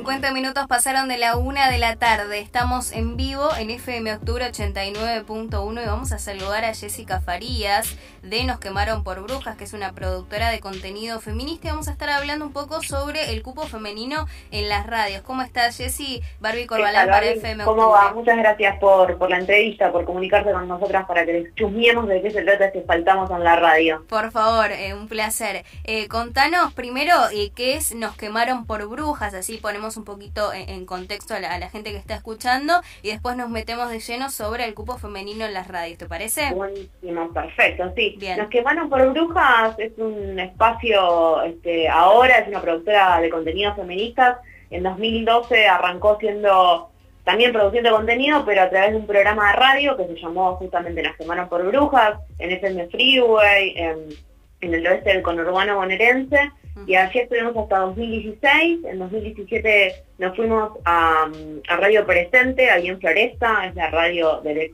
50 minutos pasaron de la una de la tarde. Estamos en vivo en FM Octubre 89.1 y vamos a saludar a Jessica Farías de Nos Quemaron por Brujas, que es una productora de contenido feminista. Y vamos a estar hablando un poco sobre el cupo femenino en las radios. ¿Cómo estás, Jessy? Barbie Corbalán para FM ¿Cómo va? Muchas gracias por, por la entrevista, por comunicarse con nosotras para que les chusmiemos de qué se trata si faltamos en la radio. Por favor, eh, un placer. Eh, contanos primero eh, qué es Nos Quemaron por Brujas, así por un poquito en, contexto a la, gente que está escuchando y después nos metemos de lleno sobre el cupo femenino en las radios, ¿te parece? Buenísimo, perfecto, sí. Nos quemaron por brujas es un espacio, este, ahora es una productora de contenidos feministas. En 2012 arrancó siendo también produciendo contenido, pero a través de un programa de radio que se llamó justamente Nos quemaron por brujas, en FM Freeway, en, en el oeste del conurbano bonaerense y así estuvimos hasta 2016. En 2017 nos fuimos a, Radio Presente, ahí en Floresta, es la radio del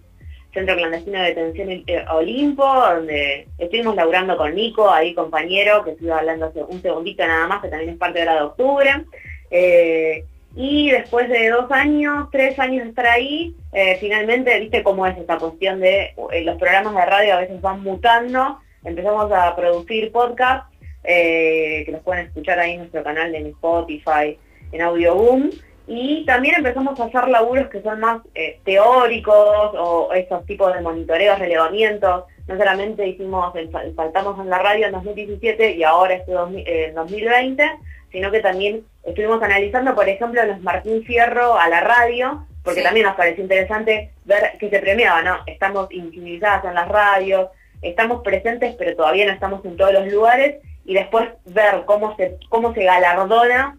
Centro Clandestino de Detención eh, Olimpo, donde estuvimos laburando con Nico, ahí compañero, que estuve hablando hace un segundito nada más, que también es parte de la de octubre. Eh, y después de dos años, tres años de estar ahí, eh, finalmente, viste cómo es esta cuestión de los programas de radio a veces van mutando, empezamos a producir podcasts eh, que los pueden escuchar ahí en nuestro canal de Spotify, en Audioboom. Y también empezamos a hacer laburos que son más eh, teóricos o esos tipos de monitoreos, relevamientos. No solamente hicimos, el, faltamos en la radio en 2017 y ahora este en 2020, sino que también estuvimos analizando, por ejemplo, los Martín Fierro a la radio, porque también nos pareció interesante ver que se premiaba, ¿no? Estamos invisibilizadas en las radios, estamos presentes, pero todavía no estamos en todos los lugares, y después ver cómo se, cómo se galardona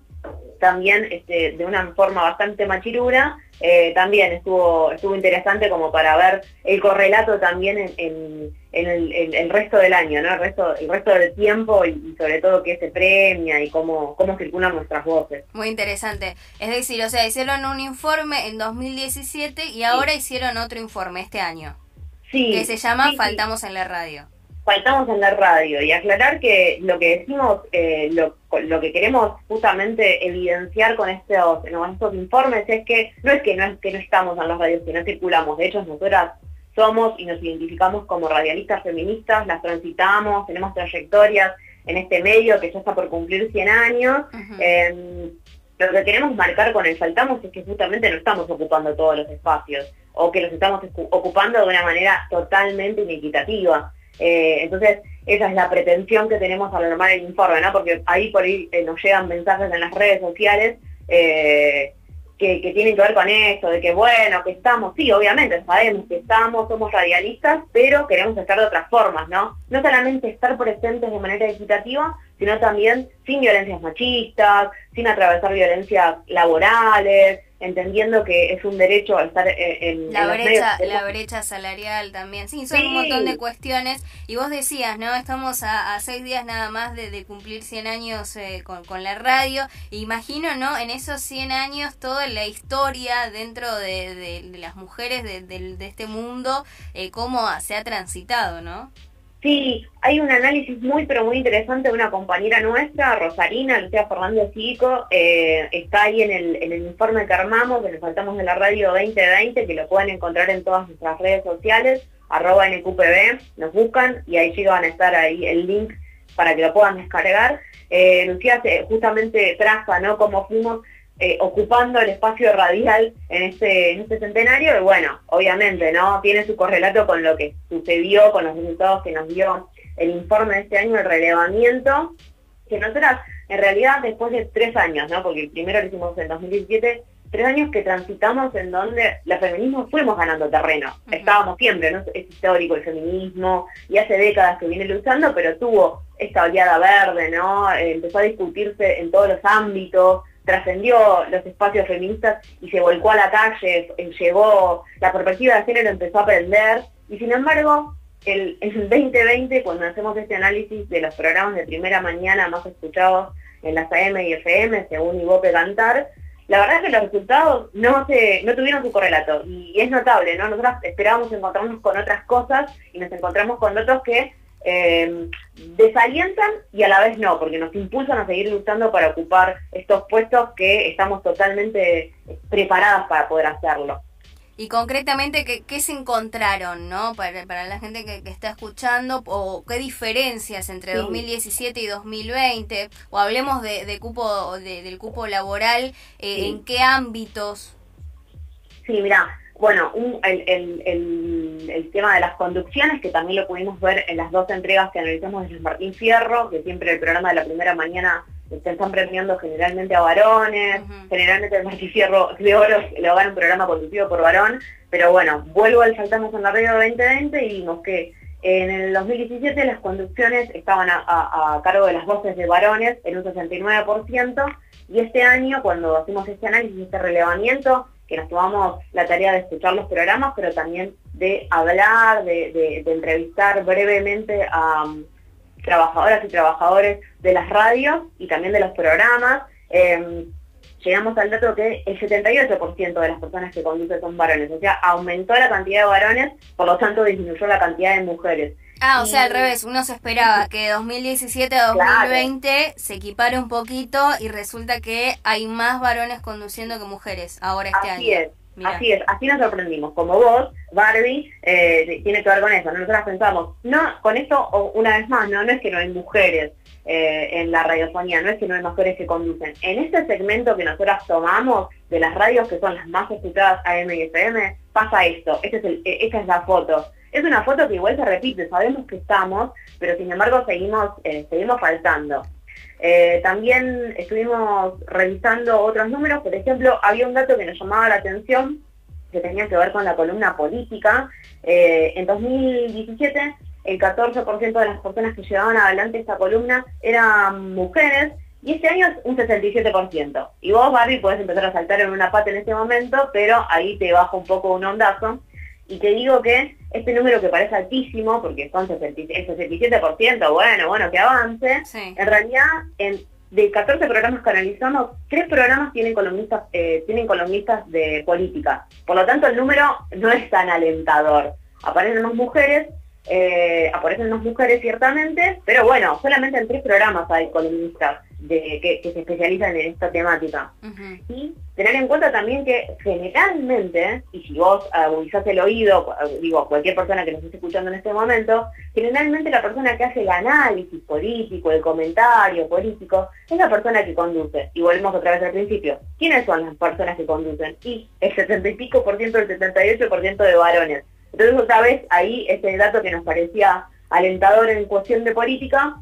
también este, de una forma bastante machirura, eh, también estuvo, estuvo interesante como para ver el correlato también en, el, resto del año, ¿no? el, resto, el resto del tiempo y, sobre todo qué se premia y cómo, cómo circulan nuestras voces. Muy interesante. Es decir, o sea, hicieron un informe en 2017 y ahora hicieron otro informe este año. Sí. Que se llama Faltamos en la radio faltamos en la radio y aclarar que lo que decimos, eh, lo, que queremos justamente evidenciar con estos, estos informes es que no es que no, es que no estamos en las radios, que no circulamos, de hecho nosotras somos y nos identificamos como radialistas feministas, las transitamos, tenemos trayectorias en este medio que ya está por cumplir 100 años. Em, lo que queremos marcar con el faltamos es que justamente no estamos ocupando todos los espacios o que los estamos ocupando de una manera totalmente inequitativa. Eh, entonces, esa es la pretensión que tenemos al armar el informe, ¿no? Porque ahí por ahí eh, nos llegan mensajes en las redes sociales eh, que, tienen que ver con esto, de que bueno, que estamos, sí, obviamente sabemos que estamos, somos radialistas, pero queremos estar de otras formas, ¿no? No solamente estar presentes de manera equitativa, sino también sin violencias machistas, sin atravesar violencias laborales, entendiendo que es un derecho estar eh, en, la brecha la brecha salarial también. Sí son un montón de cuestiones. Y vos decías no estamos a, seis días nada más de, cumplir 100 años eh, con, la radio. Imagino no en esos 100 años toda la historia dentro de, las mujeres de, este mundo eh, cómo se ha transitado no Sí, hay un análisis muy pero muy interesante de una compañera nuestra, Rosarina, Lucía Fernández Cico, eh, está ahí en el, informe que armamos, que nos faltamos de la radio 2020, que lo pueden encontrar en todas nuestras redes sociales, arroba NQPB, nos buscan y ahí sí van a estar ahí el link para que lo puedan descargar. Eh, Lucía justamente traza ¿no? cómo fuimos eh, ocupando el espacio radial en este, en este centenario y bueno, obviamente, ¿no? Tiene su correlato con lo que sucedió, con los resultados que nos dio el informe de este año, el relevamiento, que nosotras, en realidad, después de tres años, ¿no? Porque el primero lo hicimos en 2017, tres años que transitamos en donde los feminismos fuimos ganando terreno. Estábamos siempre, ¿no? Es histórico el feminismo y hace décadas que viene luchando, pero tuvo esta oleada verde, ¿no? empezó a discutirse en todos los ámbitos, trascendió los espacios feministas y se volcó a la calle, eh, llegó, la perspectiva de género empezó a aprender y sin embargo, el, el 2020, cuando hacemos este análisis de los programas de primera mañana más escuchados en las AM y FM, según Ivope Cantar, la verdad es que los resultados no se, no tuvieron su correlato y es notable, ¿no? Nosotros esperábamos encontrarnos con otras cosas y nos encontramos con otros que eh, desalientan y a la vez no, porque nos impulsan a seguir luchando para ocupar estos puestos que estamos totalmente preparadas para poder hacerlo. Y concretamente, ¿qué, se encontraron, no? Para, para la gente que, está escuchando, o qué diferencias entre 2017 y 2020, o hablemos de, cupo, del cupo laboral, eh, ¿en qué ámbitos? Sí, mira, bueno, el, el, tema de las conducciones, que también lo pudimos ver en las dos entregas que analizamos de Martín Fierro, que siempre el programa de la primera mañana se están premiando generalmente a varones, generalmente el Martín Fierro de Oro lo gana un programa conducido por varón, pero bueno, vuelvo al Saltamos en la Radio 2020 y vimos que en el 2017 las conducciones estaban a, a, cargo de las voces de varones en un 69%, y este año, cuando hacemos este análisis, este relevamiento, que nos tomamos la tarea de escuchar los programas, pero también de hablar, de, entrevistar brevemente a um, trabajadoras y trabajadores de las radios y también de los programas. Em, llegamos al dato que el 78% de las personas que conducen son varones, o sea, aumentó la cantidad de varones, por lo tanto disminuyó la cantidad de mujeres. Ah, o sea, al revés, uno se esperaba que de 2017 a 2020 se equipare un poquito y resulta que hay más varones conduciendo que mujeres ahora este así Es. Así es, así nos sorprendimos. Como vos, Barbie, eh, tiene que ver con eso. Nosotros pensamos, no, con esto, una vez más, no, no es que no hay mujeres eh, en la radiofonía, no es que no hay mujeres que conducen. En este segmento que nosotros tomamos de las radios que son las más escuchadas AM y FM, pasa esto. Este es el, e, esta es la foto. Es una foto que igual se repite, sabemos que estamos, pero sin embargo seguimos, eh, seguimos faltando. Eh, también estuvimos revisando otros números, por ejemplo, había un dato que nos llamaba la atención, que tenía que ver con la columna política. Eh, en 2017, el 14% de las personas que llevaban adelante esta columna eran mujeres, y este año es un 67%. Y vos, Barbie, podés empezar a saltar en una pata en este momento, pero ahí te baja un poco un ondazo. Y te digo que este número que parece altísimo, porque son el 67%, bueno, bueno, que avance, en realidad en, de 14 programas que analizamos, tres programas tienen columnistas, eh, tienen columnistas de política. Por lo tanto, el número no es tan alentador. Aparecen más mujeres, eh, aparecen más mujeres ciertamente, pero bueno, solamente en tres programas hay columnistas de, que, se especializan en esta temática. Y tener en cuenta también que generalmente, y si vos agudizás el oído, digo, cualquier persona que nos esté escuchando en este momento, generalmente la persona que hace el análisis político, el comentario político, es la persona que conduce. Y volvemos otra vez al principio. ¿Quiénes son las personas que conducen? Y el 70 y pico por ciento, el 78 por ciento de varones. Entonces otra vez ahí ese dato que nos parecía alentador en cuestión de política,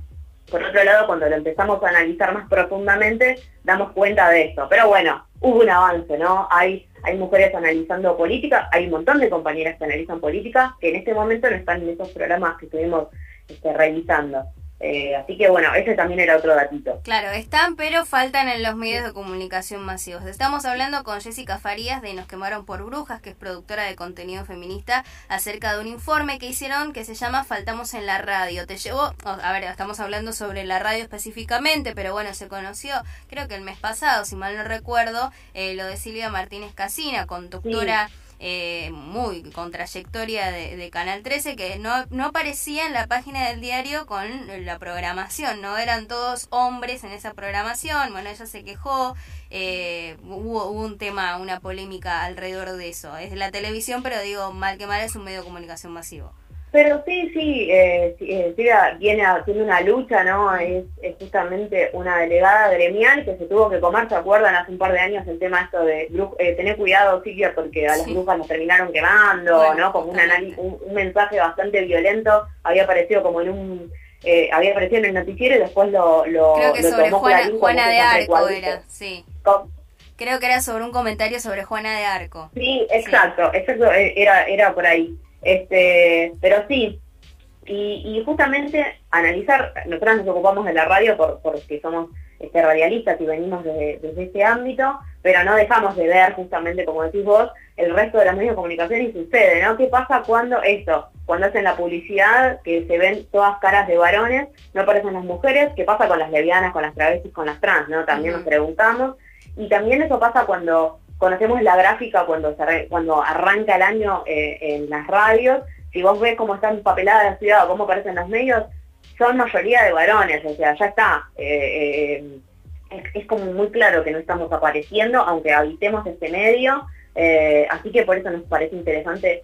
por otro lado, cuando lo empezamos a analizar más profundamente, damos cuenta de esto. Pero bueno, hubo un avance, ¿no? Hay, hay mujeres analizando política, hay un montón de compañeras que analizan política, que en este momento no están en esos programas que estuvimos este, revisando. Eh, así que bueno, ese también era otro datito. Claro, están, pero faltan en los medios de comunicación masivos. Estamos hablando con Jessica Farías de Nos quemaron por brujas, que es productora de contenido feminista, acerca de un informe que hicieron que se llama Faltamos en la radio. Te llevó, a ver, estamos hablando sobre la radio específicamente, pero bueno, se conoció, creo que el mes pasado, si mal no recuerdo, eh, lo de Silvia Martínez Casina, conductora eh, muy con trayectoria de, Canal 13 que no, no aparecía en la página del diario con la programación, no eran todos hombres en esa programación, bueno, ella se quejó, eh, hubo, hubo, un tema, una polémica alrededor de eso. Es la televisión, pero digo, mal que mal es un medio de comunicación masivo. Pero sí, sí, eh, eh viene tiene una lucha, ¿no? Es, justamente una delegada gremial que se tuvo que comer, ¿se acuerdan? Hace un par de años el tema esto de eh, tener cuidado, Silvia, porque a las brujas nos terminaron quemando, ¿no? Como un, un, mensaje bastante violento, había aparecido como en un... Eh, había aparecido en el noticiero y después lo, lo Creo que sobre Juana, Juana de Arco era, sí. Creo que era sobre un comentario sobre Juana de Arco. Sí, exacto, exacto, era, era por ahí. Este, pero sí, y, justamente analizar, nosotros nos ocupamos de la radio por, porque somos este, radialistas y venimos desde este ámbito, pero no dejamos de ver justamente, como decís vos, el resto de los medios de comunicación y sucede, ¿no? ¿Qué pasa cuando esto, cuando hacen la publicidad, que se ven todas caras de varones, no aparecen las mujeres? ¿Qué pasa con las lesbianas, con las travestis, con las trans, ¿no? También nos preguntamos. Y también eso pasa cuando conocemos la gráfica cuando, cuando arranca el año eh, en las radios, si vos ves cómo están papeladas la ciudad o cómo aparecen los medios, son mayoría de varones, o sea, ya está. Eh, eh, es, como muy claro que no estamos apareciendo, aunque habitemos este medio, así que por eso nos parece interesante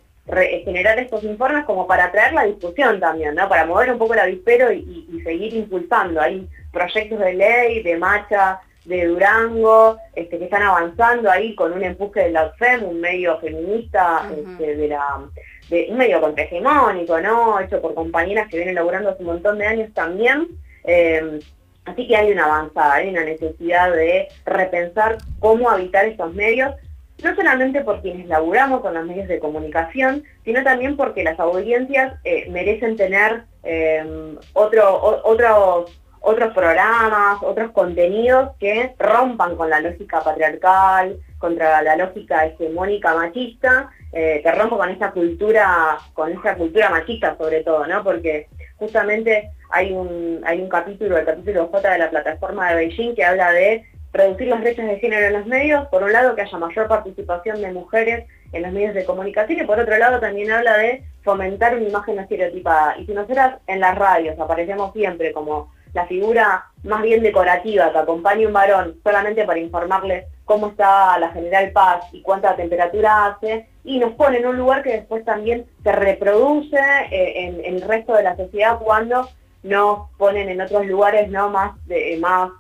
generar estos informes como para traer la discusión también, ¿no? Para mover un poco el avispero y, y, seguir impulsando. Hay proyectos de ley, de marcha, de Durango, este, que están avanzando ahí con un empuje de la OFEM, un medio feminista este, de la de un medio contrahegemónico, ¿no? Hecho por compañeras que vienen laburando hace un montón de años también. Eh, así que hay una avanzada, hay una necesidad de repensar cómo habitar estos medios, no solamente por quienes laburamos con los medios de comunicación, sino también porque las audiencias eh, merecen tener eh, otro, otros otros programas, otros contenidos que rompan con la lógica patriarcal, contra la lógica hegemónica machista, eh, que rompa con esta cultura, con esta cultura machista sobre todo, ¿no? Porque justamente hay un, hay un capítulo, el capítulo J de la plataforma de Beijing que habla de reducir las brechas de género en los medios, por un lado que haya mayor participación de mujeres en los medios de comunicación y por otro lado también habla de fomentar una imagen estereotipada. Y si nosotras en las radios aparecemos siempre como la figura más bien decorativa que acompaña a un varón solamente para informarle cómo está la General Paz y cuánta temperatura hace, y nos pone en un lugar que después también se reproduce eh, en, el resto de la sociedad cuando nos ponen en otros lugares no más de más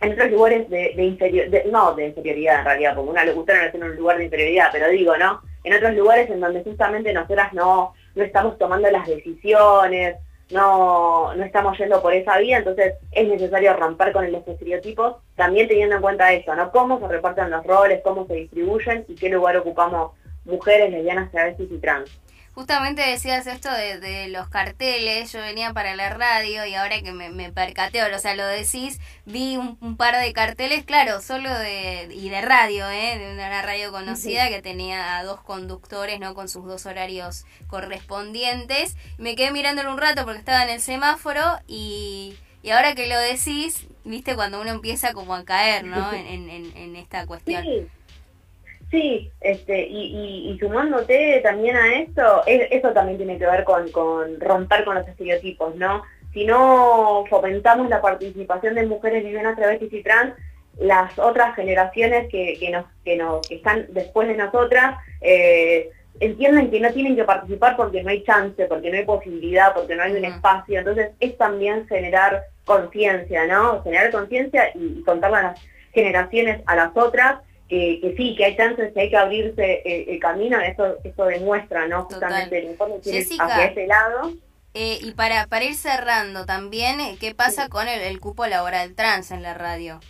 en otros lugares de, inferior, no de inferioridad en realidad, como una locutora no tiene un lugar de inferioridad, pero digo, ¿no? En otros lugares en donde justamente nosotras no, no estamos tomando las decisiones, no, no estamos yendo por esa vía, entonces es necesario romper con los estereotipos, también teniendo en cuenta eso, ¿no? Cómo se reparten los roles, cómo se distribuyen y qué lugar ocupamos mujeres, lesbianas, travestis y trans. Justamente decías esto de, los carteles, yo venía para la radio y ahora que me, me percateo, o sea, lo decís, vi un, par de carteles, claro, solo de, y de radio, ¿eh? de una radio conocida que tenía a dos conductores, ¿no? Con sus dos horarios correspondientes. Me quedé mirándolo un rato porque estaba en el semáforo y, y ahora que lo decís, viste cuando uno empieza como a caer, ¿no? En, en, en esta cuestión. Sí, este, y, y, sumándote también a esto, eso también tiene que ver con, romper con los estereotipos, ¿no? Si no fomentamos la participación de mujeres lesbianas, travestis y trans, las otras generaciones que, que, nos, que, nos, que están después de nosotras eh, entienden que no tienen que participar porque no hay chance, porque no hay posibilidad, porque no hay un espacio. Entonces es también generar conciencia, ¿no? Generar conciencia y, y contarle a las generaciones a las otras que, sí, que hay chances, que hay que abrirse eh, el, camino, eso eso demuestra, ¿no? Justamente el informe hacia ese lado. Eh, y para, para ir cerrando también, eh, ¿qué pasa con el, cupo laboral trans en la radio?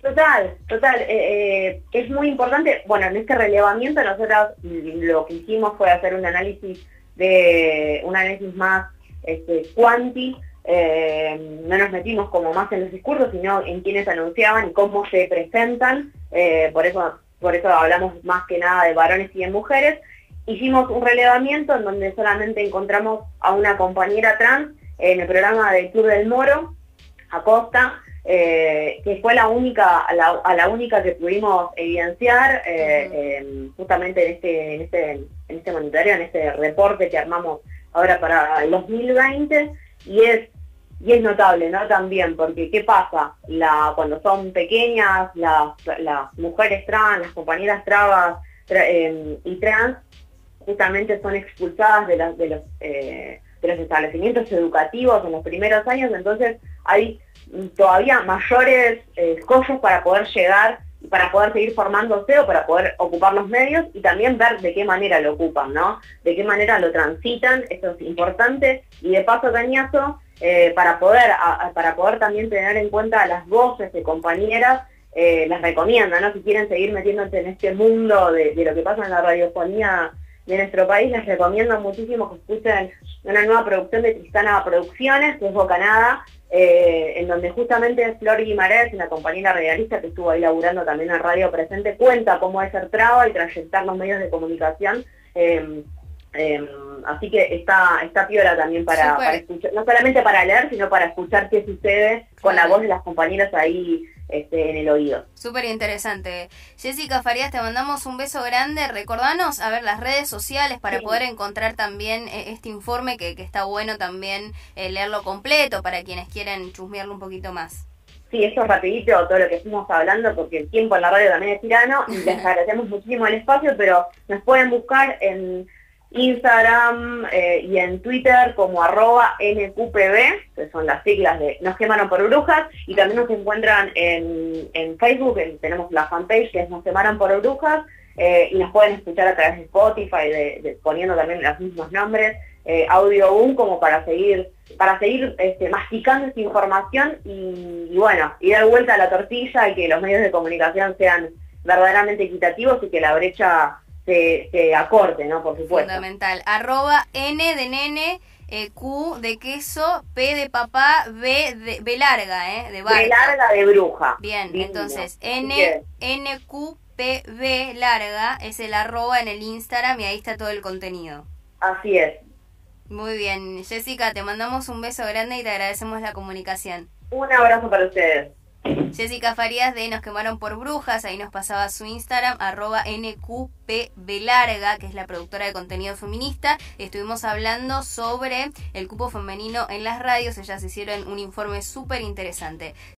Total, total. es muy importante, bueno, en este relevamiento nosotros lo que hicimos fue hacer un análisis de un análisis más este, cuanti, no nos metimos como más en los discursos, sino en quienes anunciaban y cómo se presentan. Eh, por, eso, por eso hablamos más que nada de varones y de mujeres. Hicimos un relevamiento en donde solamente encontramos a una compañera trans en el programa del Club del Moro, Acosta, eh, que fue la única, a la, única que pudimos evidenciar eh, justamente en este, en, este, en este monitoreo, en este reporte que armamos ahora para el 2020, y es y es notable, ¿no? También, porque ¿qué pasa? La, cuando son pequeñas, las, las mujeres trans, las compañeras trabas em, y trans, justamente son expulsadas de, de, los, eh, de los establecimientos educativos en los primeros años, entonces hay todavía mayores eh, para poder llegar para poder seguir formándose o para poder ocupar los medios y también ver de qué manera lo ocupan, ¿no? De qué manera lo transitan, eso es importante. Y de paso, Cañazo, eh, para, poder, para poder también tener en cuenta las voces de compañeras, eh, las recomienda, ¿no? Si quieren seguir metiéndose en este mundo de, lo que pasa en la radiofonía de nuestro país, les recomiendo muchísimo que escuchen una nueva producción de Tristana Producciones, que es Bocanada, eh, en donde justamente Flor Guimarães, una compañera radialista que estuvo ahí laburando también en Radio Presente, cuenta cómo es ser traba y trayectar los medios de comunicación. Em, em, así que está, está piola también para, escuchar, no solamente para leer, sino para escuchar qué sucede con la voz de las compañeras ahí este, en el oído. Súper interesante. Jessica Farías, te mandamos un beso grande. Recordanos, a ver, las redes sociales para poder encontrar también eh, este informe que, que está bueno también eh, leerlo completo para quienes quieren chusmearlo un poquito más. Sí, eso es rapidito todo lo que estuvimos hablando porque el tiempo en la radio también es tirano y les agradecemos muchísimo el espacio, pero nos pueden buscar en Instagram eh, y en Twitter como arroba NQPB, que son las siglas de Nos quemaron por brujas, y también nos encuentran en, Facebook, tenemos la fanpage que es Nos quemaron por brujas, eh, y nos pueden escuchar a través de Spotify, de, poniendo también los mismos nombres, eh, Audio Boom, como para seguir para seguir este, masticando esta información y, y, bueno, y dar vuelta a la tortilla y que los medios de comunicación sean verdaderamente equitativos y que la brecha se, se acorte, ¿no? Por supuesto. Fundamental. Arroba N de nene, eh, Q de queso, P de papá, B de B larga, ¿eh? De B larga de bruja. Bien, entonces N, N, Q, P, B larga es el arroba en el Instagram y ahí está todo el contenido. Así es. Muy bien. Jessica, te mandamos un beso grande y te agradecemos la comunicación. Un abrazo para ustedes. Jessica Farías de Nos quemaron por brujas, ahí nos pasaba su Instagram, arroba NQPBlarga, que es la productora de contenido feminista. Estuvimos hablando sobre el cupo femenino en las radios, ellas hicieron un informe súper interesante.